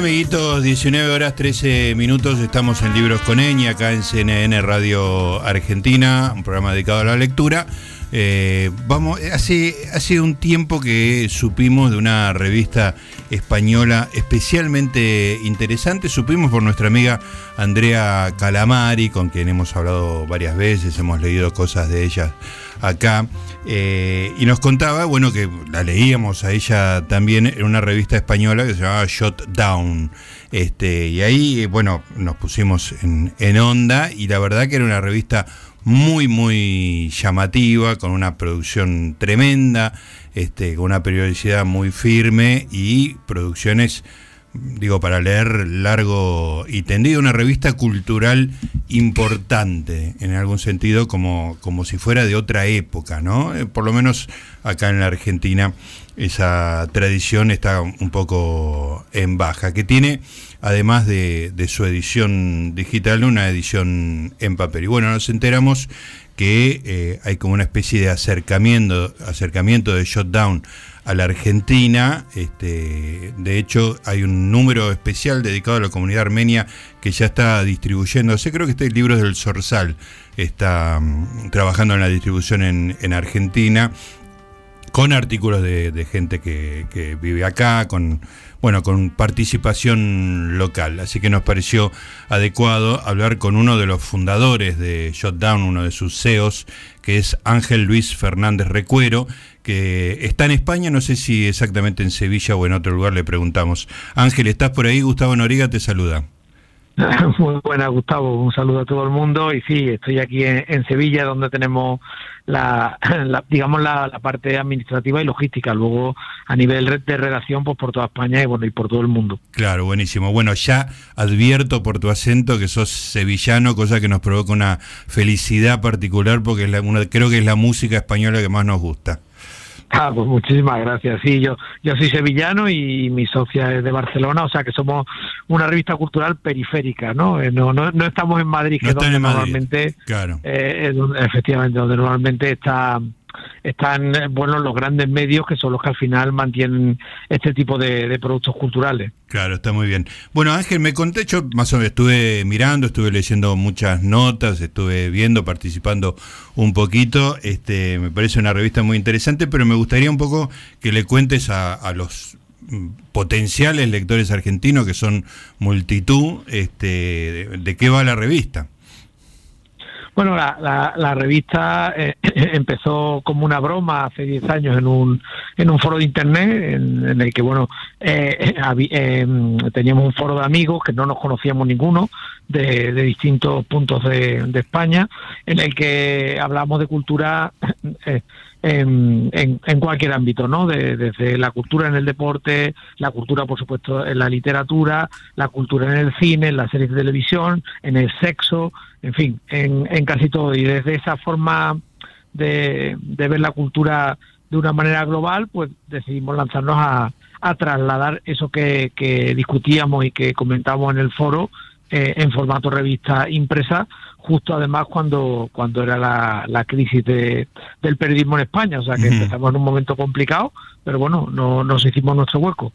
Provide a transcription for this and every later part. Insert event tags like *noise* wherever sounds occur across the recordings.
Amiguitos, 19 horas 13 minutos. Estamos en Libros con Eñi, acá en CNN Radio Argentina, un programa dedicado a la lectura. Eh, vamos, hace, hace un tiempo que supimos de una revista española especialmente interesante. Supimos por nuestra amiga Andrea Calamari, con quien hemos hablado varias veces, hemos leído cosas de ella acá. Eh, y nos contaba, bueno, que la leíamos a ella también en una revista española que se llamaba Shot Down. Este, y ahí, bueno, nos pusimos en, en onda y la verdad que era una revista muy, muy llamativa, con una producción tremenda, este, con una periodicidad muy firme y producciones, digo, para leer largo y tendido, una revista cultural importante, en algún sentido, como, como si fuera de otra época, ¿no? Eh, por lo menos acá en la Argentina esa tradición está un poco en baja, que tiene además de, su edición digital, una edición en papel. Y bueno, nos enteramos que eh, hay como una especie de acercamiento, acercamiento de Shutdown a la Argentina. Este, de hecho, hay un número especial dedicado a la comunidad armenia que ya está distribuyéndose. Creo que este libro del Sorsal está mm, trabajando en la distribución en, en Argentina con artículos de, gente que, vive acá, con bueno, con participación local. Así que nos pareció adecuado hablar con uno de los fundadores de Shutdown, uno de sus CEOs, que es Ángel Luis Fernández Recuero, que está en España, no sé si exactamente en Sevilla o en otro lugar, le preguntamos. Ángel, ¿estás por ahí? Gustavo Noriga te saluda. *laughs* Muy buena, Gustavo. Un saludo a todo el mundo. Y sí, estoy aquí en, Sevilla, donde tenemos la, *laughs* digamos, la, parte administrativa y logística. Luego, a nivel de redacción, pues por toda España y, bueno, y por todo el mundo. Claro, buenísimo. Bueno, ya advierto por tu acento que sos sevillano, cosa que nos provoca una felicidad particular porque es la, creo que es la música española que más nos gusta. Ah, pues muchísimas gracias. Sí, yo, yo soy sevillano y mi socia es de Barcelona, o sea que somos una revista cultural periférica, ¿no? Eh, no, no, estamos en Madrid, que es donde normalmente, claro. Eh, efectivamente, donde normalmente está están eh, bueno los grandes medios que son los que al final mantienen este tipo de, productos culturales. Claro, está muy bien. Bueno, Ángel, me conté, yo más o menos estuve mirando, estuve leyendo muchas notas, estuve viendo, participando un poquito. Este, me parece una revista muy interesante, pero me gustaría un poco que le cuentes a, los mm, potenciales lectores argentinos, que son multitud, este, de qué va la revista. Bueno, la, la, revista eh, *clears throat* empezó como una broma hace 10 años en un, en un foro de internet en, el que, bueno, eh, eh, teníamos un foro de amigos que no nos conocíamos ninguno de, distintos puntos de, de, España, en el que hablamos de cultura en, en, cualquier ámbito, ¿no? desde la cultura en el deporte, la cultura, por supuesto, en la literatura, la cultura en el cine, en las series de televisión, en el sexo, en fin, en, en casi todo. Y desde esa forma de, de ver la cultura de una manera global, pues decidimos lanzarnos a, a trasladar eso que, que discutíamos y que comentábamos en el foro eh, en formato revista impresa, justo además cuando, cuando era la, la crisis de, del periodismo en España. O sea que empezamos en un momento complicado, pero bueno, no, nos hicimos nuestro hueco.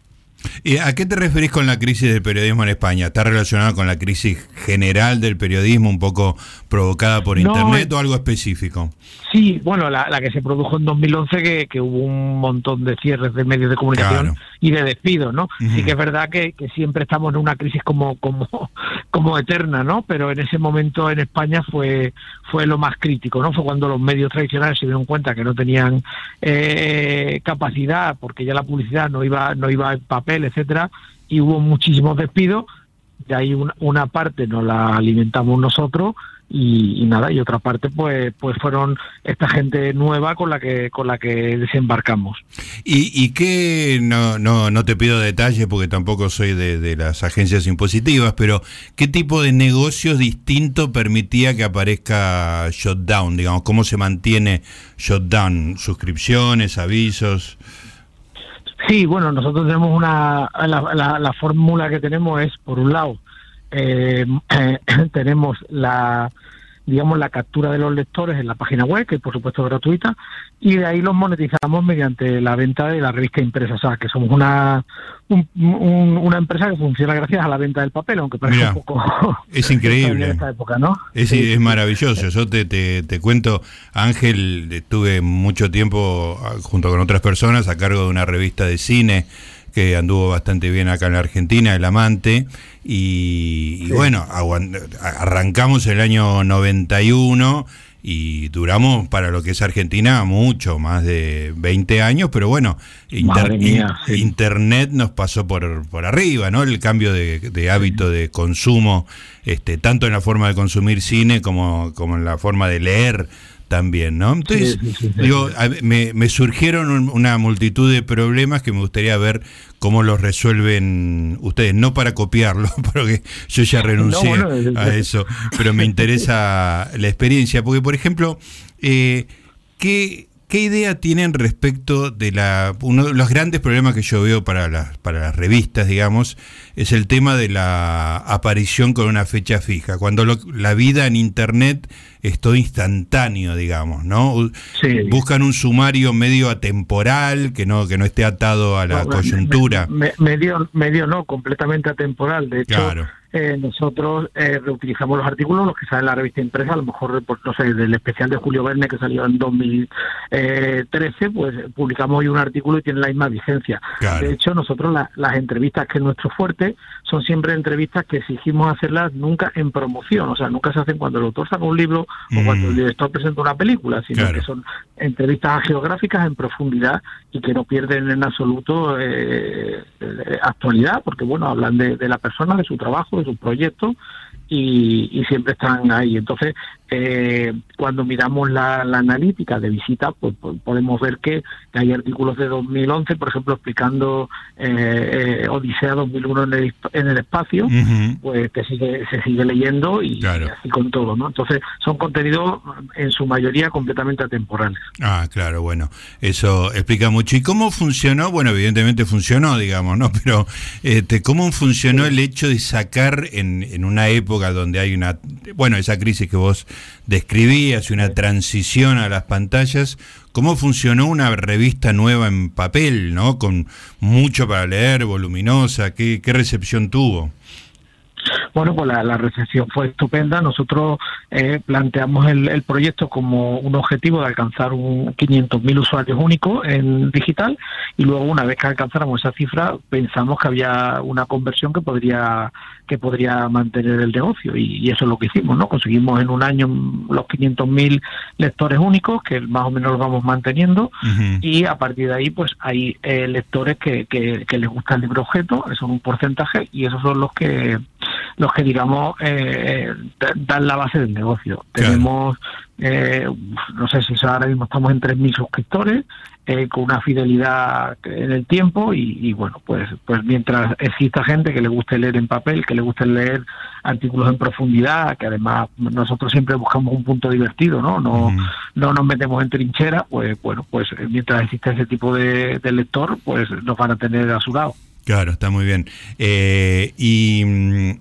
¿Y a qué te referís con la crisis del periodismo en España? ¿Está relacionada con la crisis general del periodismo, un poco provocada por Internet o algo específico? Sí, bueno, la, que se produjo en 2011, que, que, hubo un montón de cierres de medios de comunicación y de despidos, ¿no? Sí que es verdad que, que, siempre estamos en una crisis como, como, *laughs* como eterna, ¿no? Pero en ese momento en España fue, fue lo más crítico, ¿no? Fue cuando los medios tradicionales se dieron cuenta que no tenían eh, capacidad, porque ya la publicidad no iba, no iba en papel, etcétera, y hubo muchísimos despidos. De ahí una, una parte nos la alimentamos nosotros y, nada y otra parte pues pues fueron esta gente nueva con la que con la que desembarcamos. Y, y qué no no no te pido detalles porque tampoco soy de, de, las agencias impositivas pero qué tipo de negocios distinto permitía que aparezca Shutdown digamos cómo se mantiene Shutdown suscripciones avisos Sí, bueno, nosotros tenemos una la, la fórmula que tenemos es por un lado eh, *clears throat* tenemos la, digamos, la captura de los lectores en la página web, que por supuesto es gratuita, y de ahí los monetizamos mediante la venta de la revista impresa. O sea, que somos una, una empresa que funciona gracias a la venta del papel, aunque parece un poco... *laughs* Es increíble. esta época, ¿no? Es, es maravilloso. Yo te, te, te cuento, Ángel, estuve mucho tiempo ah, junto con otras personas a cargo de una revista de cine que anduvo bastante bien acá en la Argentina, El Amante, y, bueno, arrancamos el año 91 y duramos para lo que es Argentina mucho, más de 20 años, pero bueno, Internet nos pasó por, por arriba, ¿no? El cambio de, hábito de consumo, este, tanto en la forma de consumir cine como, como en la forma de leer también, ¿no? Entonces, digo, me, me, surgieron una multitud de problemas que me gustaría ver cómo los resuelven ustedes, no para copiarlo, *laughs* porque yo ya renuncié a eso, pero me interesa la experiencia, porque por ejemplo, eh, ¿qué, ¿Qué idea tienen respecto de la... Uno de los grandes problemas que yo veo para las, para las revistas, digamos, es el tema de la aparición con una fecha fija. Cuando la vida en Internet es todo instantáneo, digamos, ¿no? Buscan un sumario medio atemporal, que no, que no esté atado a la coyuntura. medio, medio no, completamente atemporal. De hecho, eh, nosotros eh, reutilizamos los artículos, los que salen en la revista impresa, a lo mejor, pues, no sé, del especial de Julio Verne que salió en 2013, pues publicamos hoy un artículo y tiene la misma vigencia. De hecho, nosotros las entrevistas, que es nuestro fuerte, son siempre entrevistas que exigimos hacerlas nunca en promoción, o sea, nunca se hacen cuando el autor saca un libro o cuando el mm. director presenta una película, sino que son entrevistas geográficas en profundidad y que no pierden en absoluto eh, actualidad, porque bueno, hablan de, de la persona, de su trabajo, su proyecto y, siempre están ahí. Entonces, eh, cuando miramos la, analítica de visita, pues, pues podemos ver que, hay artículos de 2011, por ejemplo, explicando eh, eh Odisea 2001 en el, en el espacio, pues que sigue, se sigue leyendo y, así con todo, ¿no? Entonces, son contenidos en su mayoría completamente atemporales. Ah, claro, bueno, eso explica mucho. ¿Y cómo funcionó? Bueno, evidentemente funcionó, digamos, ¿no? *laughs* Pero, este, ¿cómo funcionó el hecho de sacar en, en una época donde hay una, bueno, esa crisis que vos describías y una transición a las pantallas, ¿cómo funcionó una revista nueva en papel, ¿no? Con mucho para leer, voluminosa, ¿qué, qué recepción tuvo? Bueno, pues la, recepción fue estupenda. Nosotros eh, planteamos el, proyecto como un objetivo de alcanzar un 500.000 usuarios únicos en digital y luego una vez que alcanzáramos esa cifra pensamos que había una conversión que podría que podría mantener el negocio y, eso es lo que hicimos, ¿no? Conseguimos en un año los 500.000 lectores únicos que más o menos los vamos manteniendo y a partir de ahí pues hay eh, lectores que, que, que les gusta el libro objeto, eso es un porcentaje y esos son los que los que digamos eh, dan la base del negocio. Tenemos, eh, no sé si ahora mismo estamos en 3.000 suscriptores, eh, con una fidelidad en el tiempo y, bueno, pues, pues mientras exista gente que le guste leer en papel, que le guste leer artículos en profundidad, que además nosotros siempre buscamos un punto divertido, ¿no? No, no nos metemos en trinchera, pues bueno, pues mientras exista ese tipo de, de lector, pues nos van a tener a su lado. Claro, está muy bien. Eh, y mm,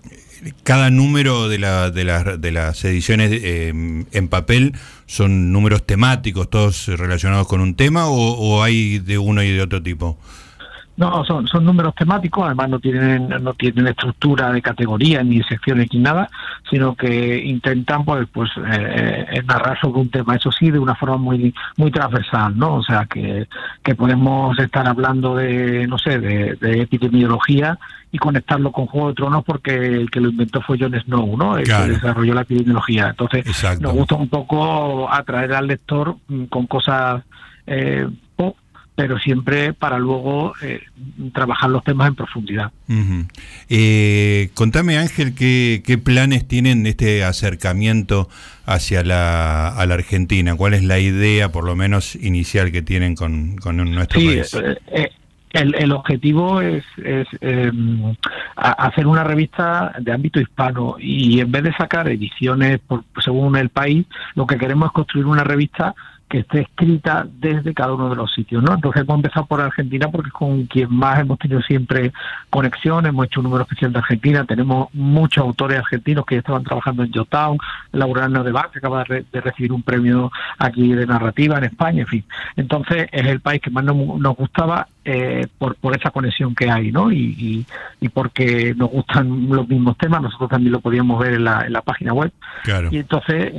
cada número de, la, de, de las ediciones eh, en papel son números temáticos, todos relacionados con un tema, o hay de uno y de otro tipo? No, son, son números temáticos, además no tienen, no tienen estructura de categoría ni secciones ni nada, sino que intentan pues, pues eh, eh, narrar sobre un tema, eso sí, de una forma muy, muy transversal, ¿no? O sea, que, que podemos estar hablando de, no sé, de, epidemiología y conectarlo con Juego de Tronos porque el que lo inventó fue Jon Snow, ¿no? El que desarrolló la epidemiología. Entonces, nos gusta un poco atraer al lector mm, con cosas eh, pero siempre para luego eh, trabajar los temas en profundidad. eh, contame Ángel, ¿qué, ¿qué, planes tienen este acercamiento hacia la, a la Argentina? ¿Cuál es la idea, por lo menos inicial, que tienen con, con nuestro país? Eh, eh, el, el, objetivo es, es em, hacer una revista de ámbito hispano y en vez de sacar ediciones por, según el país, lo que queremos es construir una revista que esté escrita desde cada uno de los sitios, ¿no? Entonces hemos empezado por Argentina porque es con quien más hemos tenido siempre conexión, hemos hecho un número especial de Argentina, tenemos muchos autores argentinos que estaban trabajando en Jotown, Laura de Bar, que acaba de, recibir un premio aquí de narrativa en España, en fin. Entonces es el país que más nos, nos gustaba eh, por, por esa conexión que hay, ¿no? Y, y, porque nos gustan los mismos temas, nosotros también lo podíamos ver en la, en la página web. Claro. Y entonces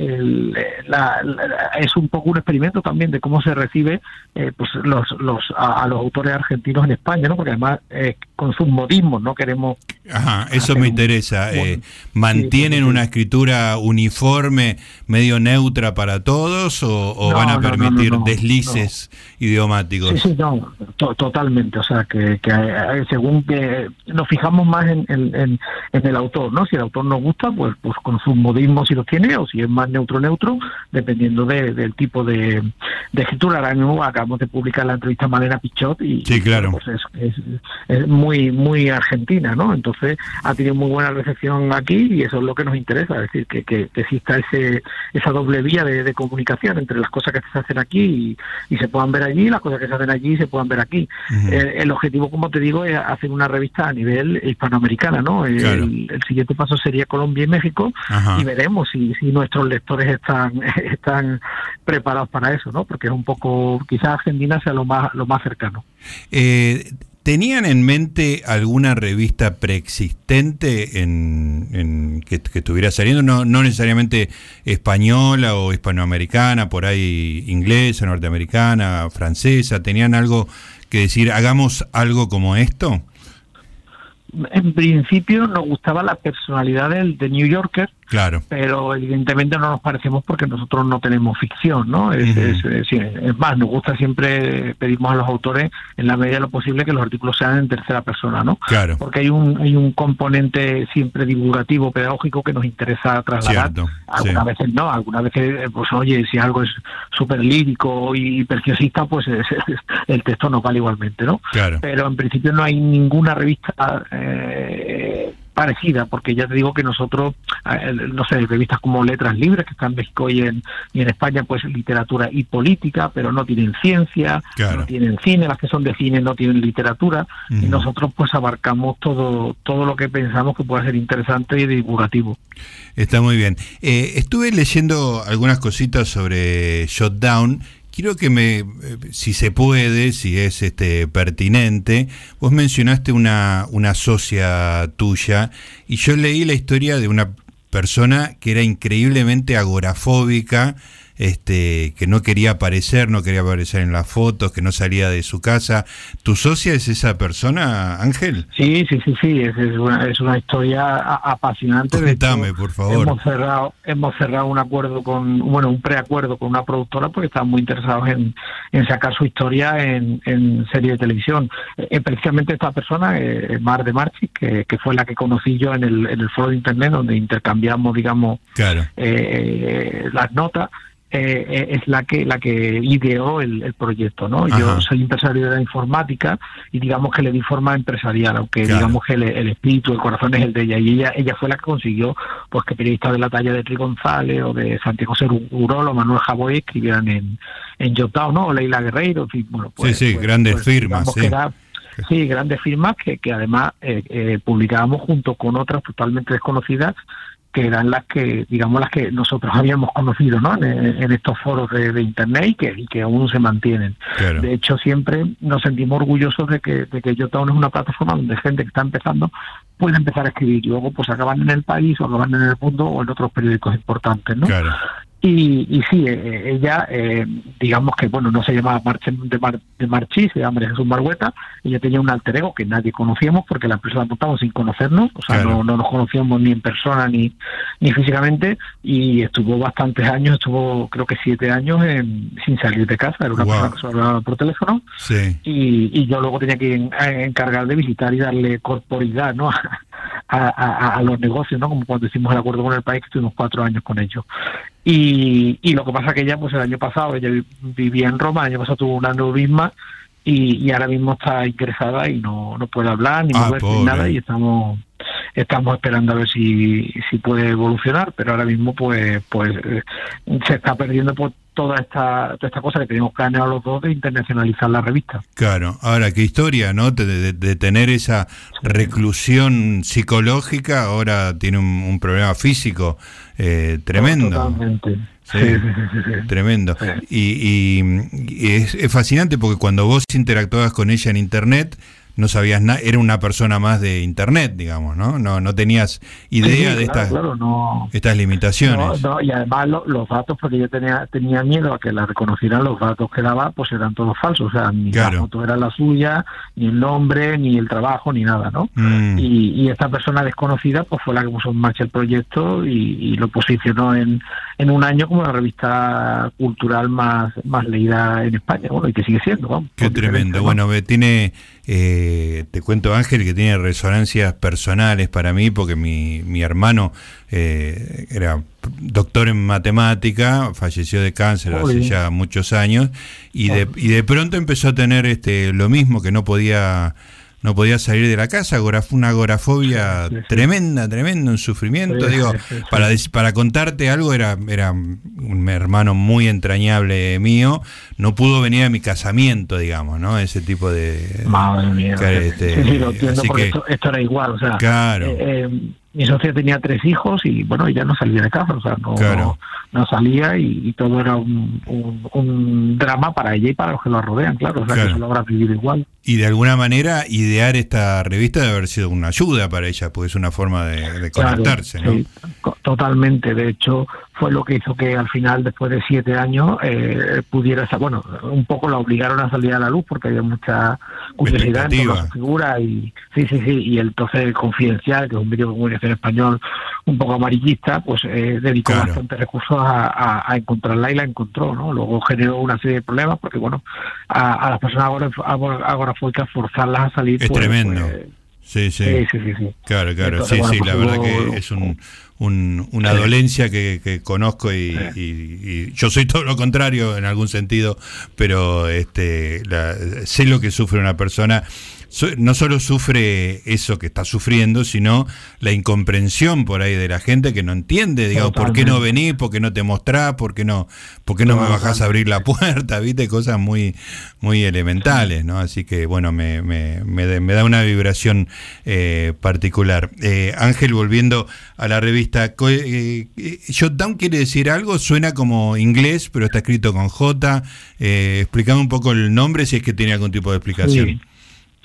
es un poco un también de cómo se recibe eh, pues los, los, a, los autores argentinos en España, ¿no? Porque además eh, con sus modismos no queremos... Ajá, eso me interesa. Eh, ¿Mantienen una escritura uniforme, medio neutra para todos o, van a permitir deslices idiomáticos? Sí, sí, no, totalmente. O sea, que, que según que nos fijamos más en, en, el autor, ¿no? Si el autor nos gusta, pues, pues con sus modismos si los tiene, o si es más neutro-neutro, dependiendo del tipo de, de escritura. Ahora mismo acabamos de publicar la entrevista a Malena Pichot y sí, claro. pues es, es, muy, muy argentina, ¿no? Entonces ha tenido muy buena recepción aquí y eso es lo que nos interesa, es decir, que, que, exista ese, esa doble vía de, comunicación entre las cosas que se hacen aquí y, se puedan ver allí, las cosas que se hacen allí y se puedan ver aquí. el, objetivo, como te digo, es hacer una revista a nivel hispanoamericana, ¿no? El, siguiente paso sería Colombia y México y veremos si, si nuestros lectores están, *laughs* están preparados para eso, ¿no? Porque es un poco, quizás Argentina sea lo más, lo más cercano. Eh, ¿Tenían en mente alguna revista preexistente en, que, estuviera saliendo? No, no necesariamente española o hispanoamericana, por ahí inglesa, norteamericana, francesa. ¿Tenían algo que decir, hagamos algo como esto? En principio nos gustaba la personalidad del de New Yorker, Claro. Pero evidentemente no nos parecemos porque nosotros no tenemos ficción, ¿no? Es, es, más, nos gusta siempre, pedimos a los autores, en la medida de lo posible, que los artículos sean en tercera persona, ¿no? Claro. Porque hay un, hay un componente siempre divulgativo, pedagógico, que nos interesa trasladar. algunas veces no, algunas veces, pues oye, si algo es súper lírico y preciosista, pues *laughs* el texto nos vale igualmente, ¿no? Claro. Pero en principio no hay ninguna revista... Eh, parecida, porque ya te digo que nosotros, no sé, revistas como Letras Libres, que están en México y en, y en España, pues literatura y política, pero no tienen ciencia, no tienen cine, las que son de cine no tienen literatura, y nosotros pues abarcamos todo, todo lo que pensamos que pueda ser interesante y divulgativo. Está muy bien. Eh, estuve leyendo algunas cositas sobre Shutdown quiero que me, eh, si se puede, si es este pertinente, vos mencionaste una, una socia tuya y yo leí la historia de una persona que era increíblemente agorafóbica, este, que no quería aparecer, no quería aparecer en las fotos, que no salía de su casa. ¿Tu socia es esa persona, Ángel? Sí, sí, sí, sí, es, una, es una historia apasionante. Cuéntame, por favor. Hemos cerrado, hemos cerrado un acuerdo con, bueno, un preacuerdo con una productora porque estaban muy interesados en, en sacar su historia en, en serie de televisión. Eh, precisamente esta persona, eh, Mar de Marchi, que, que, fue la que conocí yo en el, en el foro de internet donde intercambiamos, digamos, claro. eh, las notas. Eh, eh, es la que la que ideó el, proyecto, ¿no? Yo soy empresario de la informática y digamos que le di forma empresarial, aunque digamos que el, espíritu, el corazón es el de ella y ella ella fue la que consiguió pues que periodistas de la talla de Tri González o de Santiago Seguro o Manuel Javoy escribieran en en Jotao, ¿no? O Leila Guerreiro, en fin, bueno, pues, sí, sí, pues, grandes pues, firmas, sí. sí, grandes firmas que, que además eh, eh, publicábamos junto con otras totalmente desconocidas que eran las que, digamos, las que nosotros habíamos conocido ¿no? en, estos foros de, Internet y que, y que aún se mantienen. De hecho, siempre nos sentimos orgullosos de que, de que es una plataforma donde gente que está empezando puede empezar a escribir y luego pues acaban en el país o acaban en el mundo o en otros periódicos importantes. ¿no? Y, y sí, eh, eh, ella, eh, digamos que, bueno, no se llamaba Marche de, Mar, de Marchí, se llama Jesús Margueta, ella tenía un alter ego que nadie conocíamos porque la empresa la montamos sin conocernos, o sea, no, no, nos conocíamos ni en persona ni, ni físicamente, y estuvo bastantes años, estuvo creo que siete años sin salir de casa, era una persona que se hablaba por teléfono, y, y yo luego tenía que encargar de visitar y darle corporidad, ¿no? a, *laughs* los negocios, ¿no? Como cuando hicimos el acuerdo con el país, que estuvimos cuatro años con ellos. Y, y lo que pasa que ella, pues el año pasado, ella vivía en Roma, el año pasado tuvo un aneurisma y, y ahora mismo está ingresada y no, no puede hablar ni ah, moverse ni nada y estamos estamos esperando a ver si, si puede evolucionar, pero ahora mismo pues pues eh, se está perdiendo por toda esta, toda esta cosa que teníamos planeado los dos de internacionalizar la revista. Claro, ahora qué historia, ¿no? De, de, tener esa reclusión psicológica, ahora tiene un, problema físico eh, tremendo. Totalmente. Sí, tremendo. Y, y, es, es fascinante porque cuando vos interactuabas con ella en internet, no sabías nada, era una persona más de internet, digamos, ¿no? No, no tenías idea de estas, estas limitaciones. No, y además los datos, porque yo tenía tenía miedo a que la reconocieran los datos que daba, pues eran todos falsos, o sea, ni la foto era la suya, ni el nombre, ni el trabajo, ni nada, ¿no? Mm. Y, esta persona desconocida, pues fue la que puso en marcha el proyecto y, lo posicionó en, en un año como la revista cultural más, más leída en España, bueno, y que sigue siendo, vamos. Qué tremendo, bueno, tiene eh, te cuento Ángel que tiene resonancias personales para mí porque mi, mi hermano eh, era doctor en matemática, falleció de cáncer hace ya muchos años y de, y de pronto empezó a tener este lo mismo que no podía no podía salir de la casa, una agorafobia tremenda, tremenda, un sufrimiento. Digo, para, para contarte algo, era, era un hermano muy entrañable mío, no pudo venir a mi casamiento, digamos, ¿no? Ese tipo de... Madre mía. Este, sí, lo entiendo, porque esto, era igual, o sea... Claro. Eh, eh, mi socia tenía tres hijos y bueno, ella no salía de casa, o sea, no, no, salía y, todo era un, un, drama para ella y para los que la rodean, claro, o sea, que se logra vivir igual. Y de alguna manera, idear esta revista debe haber sido una ayuda para ella, porque es una forma de, conectarse, ¿no? Sí, totalmente, de hecho, fue lo que hizo que al final, después de siete años, eh, pudiera, bueno, un poco la obligaron a salir a la luz porque había mucha curiosidad en toda su figura y sí, sí, sí, y el toce confidencial, que es un vídeo de comunicación español un poco amarillista, pues eh, dedicó bastantes recursos a, encontrarla y la encontró, ¿no? Luego generó una serie de problemas porque, bueno, a, las personas agorafóbicas forzarlas a salir. Es pues, tremendo. Pues, Sí, sí. Sí, sí, Claro, claro, sí, sí, la verdad que es un, una dolencia que, conozco y, yo soy todo lo contrario en algún sentido, pero este, sé lo que sufre una persona no solo sufre eso que está sufriendo, sino la incomprensión por ahí de la gente que no entiende, digamos, ¿por qué no venís? ¿Por qué no te mostrás? ¿Por qué no, por qué no, me bajás a abrir la puerta? *laughs* ¿Viste? Cosas muy, muy elementales, ¿no? Así que, bueno, me, me, me, da una vibración eh, particular. Eh, Ángel, volviendo a la revista, eh, Shutdown quiere decir algo, suena como inglés, pero está escrito con J. Eh, explicame un poco el nombre si es que tiene algún tipo de explicación. Sí,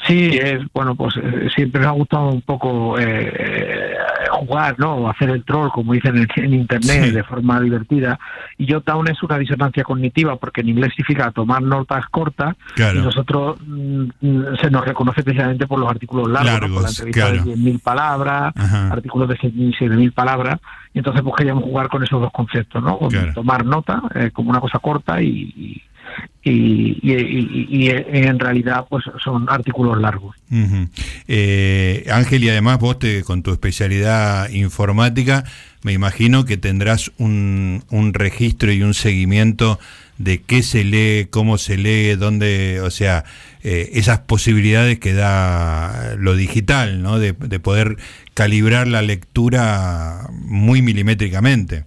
es, bueno, pues eh, siempre me ha gustado un poco eh, jugar, ¿no? Hacer el troll, como dicen en, Internet, de forma divertida. Y Jotdown es una disonancia cognitiva, porque en inglés significa tomar notas cortas, y nosotros mm, se nos reconoce precisamente por los artículos largos, por la entrevista de 10.000 palabras, artículos de 6.000, 7.000 palabras. Y entonces pues queríamos jugar con esos dos conceptos, ¿no? Tomar nota, eh, como una cosa corta y y, y, en realidad pues son artículos largos. Eh, Ángel, y además vos te, con tu especialidad informática, me imagino que tendrás un, un registro y un seguimiento de qué se lee, cómo se lee, dónde, o sea, eh, esas posibilidades que da lo digital, ¿no? De, de poder calibrar la lectura muy milimétricamente.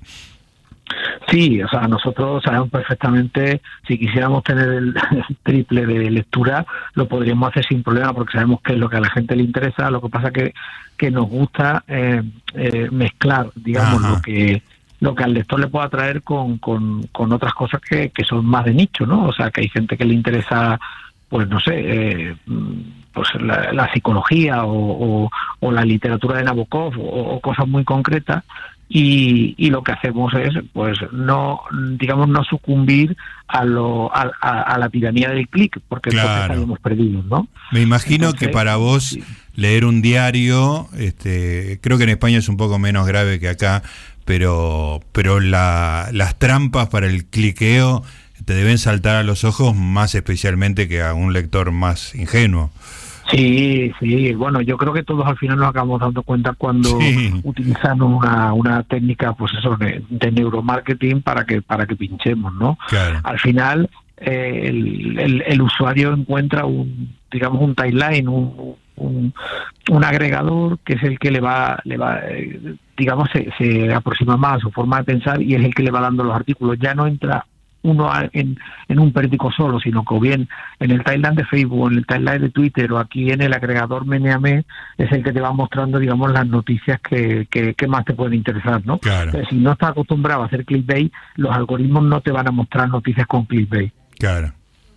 Sí, o sea, nosotros sabemos perfectamente, si quisiéramos tener el, *laughs* triple de lectura, lo podríamos hacer sin problema porque sabemos qué es lo que a la gente le interesa, lo que pasa que, que nos gusta eh, eh, mezclar, digamos, lo que lo que al lector le pueda traer con, con, con otras cosas que, que son más de nicho, ¿no? O sea, que hay gente que le interesa, pues no sé, eh, pues la, psicología o, o, la literatura de Nabokov o, cosas muy concretas y, y, lo que hacemos es pues no digamos no sucumbir a lo a, la tiranía del clic porque claro. hemos perdido no me imagino que para vos leer un diario este creo que en España es un poco menos grave que acá pero pero la, las trampas para el cliqueo te deben saltar a los ojos más especialmente que a un lector más ingenuo Sí, sí, bueno, yo creo que todos al final nos acabamos dando cuenta cuando utilizamos una, una técnica, pues eso, de, neuromarketing para que para que pinchemos, ¿no? Al final eh, el, el, usuario encuentra un, digamos, un timeline, un, un, agregador que es el que le va, le va eh, digamos, se, se aproxima más a su forma de pensar y es el que le va dando los artículos. Ya no entra uno en, en un periódico solo, sino que o bien en el timeline de Facebook, en el timeline de Twitter o aquí en el agregador Meneame es el que te va mostrando, digamos, las noticias que, que, más te pueden interesar, ¿no? si no estás acostumbrado a hacer clickbait, los algoritmos no te van a mostrar noticias con clickbait. Claro.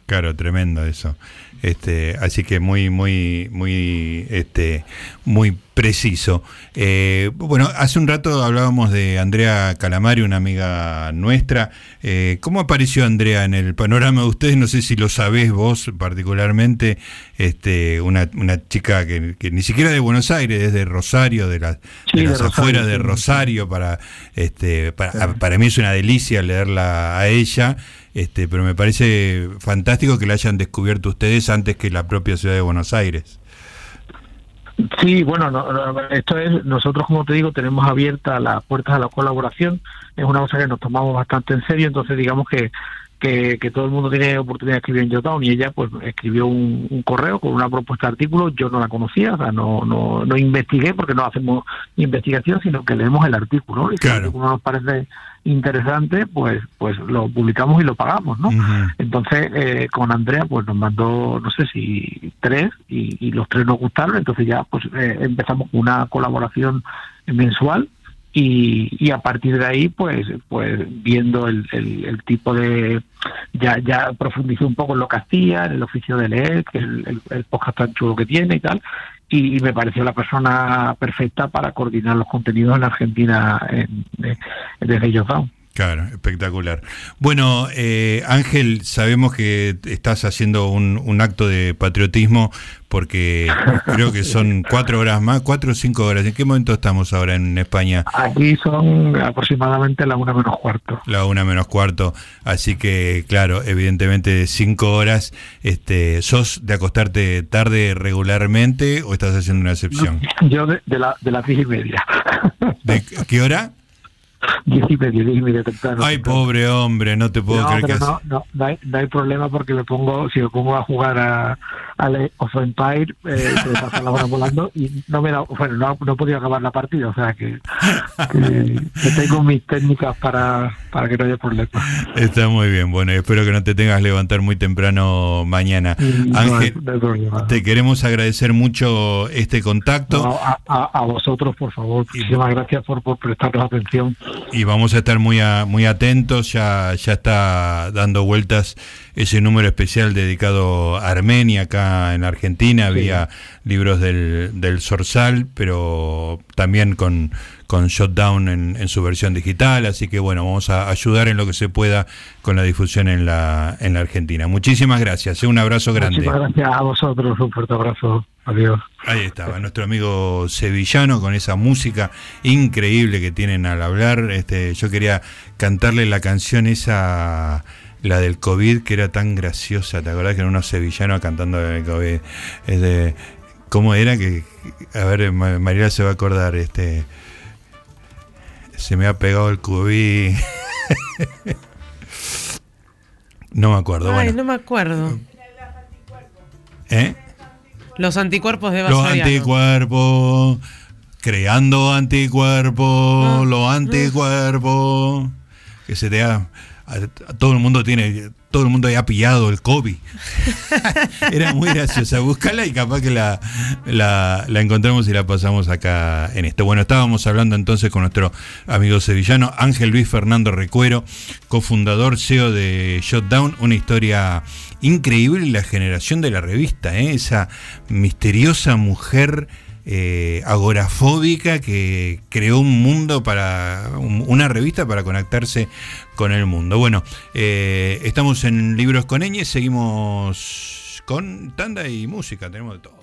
Claro, tremendo eso. Este, así que muy, muy, muy, este, muy preciso. Eh, bueno, hace un rato hablábamos de Andrea Calamari, una amiga nuestra. Eh, ¿Cómo apareció Andrea en el panorama de ustedes? No sé si lo sabés vos particularmente. Este, una, una chica que, ni siquiera de Buenos Aires, es de Rosario, de, las afueras de Rosario. Para, este, para, para mí es una delicia leerla a ella. Este, pero me parece fantástico que la hayan descubierto ustedes antes que la propia ciudad de Buenos Aires. Sí, bueno, esto es, nosotros como te digo, tenemos abiertas las puertas a la colaboración, es una cosa que nos tomamos bastante en serio, entonces digamos que que, todo el mundo tiene oportunidad de escribir en Yotown y ella pues escribió un, correo con una propuesta de artículo, yo no la conocía, o sea, no, no, no investigué porque no hacemos investigación, sino que leemos el artículo y si el artículo nos parece interesante, pues pues lo publicamos y lo pagamos, ¿no? Entonces, eh, con Andrea pues nos mandó, no sé si tres y, los tres nos gustaron, entonces ya pues eh, empezamos una colaboración mensual y, a partir de ahí pues pues viendo el, el, tipo de ya ya profundicé un poco en lo que hacía en el oficio de leer que el, el, podcast tan chulo que tiene y tal y, me pareció la persona perfecta para coordinar los contenidos en Argentina en, desde Youtube Claro, espectacular. Bueno, eh, Ángel, sabemos que estás haciendo un, acto de patriotismo porque creo que son *laughs* cuatro horas más, cuatro o cinco horas. ¿En qué momento estamos ahora en España? Aquí son aproximadamente la una menos cuarto. La una menos cuarto. Así que, claro, evidentemente cinco horas. Este, ¿Sos de acostarte tarde regularmente o estás haciendo una excepción? Yo de, la, de las diez y media. ¿De qué hora? Diez y media, diez y media temprano. Ay, pobre hombre, no te puedo creer que no, no, no, hay, no hay problema porque me pongo, si me pongo a jugar a, a of Empire, eh, se me pasa la hora *laughs* volando y no me da, bueno, no, no he podido acabar la partida, o sea que, que, tengo mis técnicas para, para que no haya problema. Está muy bien, bueno, espero que no te tengas que levantar muy temprano mañana. Ángel, te queremos agradecer mucho este contacto. A, a, vosotros, por favor, muchísimas gracias por, por prestarnos atención. Y vamos a estar muy, muy atentos, ya, ya está dando vueltas ese número especial dedicado a Armenia acá en Argentina, había libros del, del Sorsal, pero también con, con Shutdown en, su versión digital, así que bueno, vamos a ayudar en lo que se pueda con la difusión en la, en la Argentina. Muchísimas gracias, ¿eh? un abrazo grande. Muchas gracias a vosotros, un fuerte abrazo. Adiós. Ahí estaba, nuestro amigo sevillano con esa música increíble que tienen al hablar. Este, yo quería cantarle la canción esa, la del COVID, que era tan graciosa. ¿Te acordás que era unos sevillanos cantando del COVID? ¿Cómo era? que A ver, María se va a acordar. este Se me ha pegado el COVID. *laughs* no me acuerdo. Ay, no me acuerdo. ¿Eh? Los anticuerpos de Los anticuerpos, creando anticuerpos, ah, los anticuerpos. Que se te ha. todo el mundo tiene. Todo el mundo haya pillado el COVID. *laughs* Era muy graciosa. Búscala y capaz que la, la, la, encontramos y la pasamos acá en esto. Bueno, estábamos hablando entonces con nuestro amigo sevillano Ángel Luis Fernando Recuero, cofundador CEO de Shutdown, una historia increíble la generación de la revista, ¿eh? esa misteriosa mujer eh, agorafóbica que creó un mundo para, una revista para conectarse con el mundo. Bueno, eh, estamos en Libros con Eñe, seguimos con tanda y música, tenemos de todo.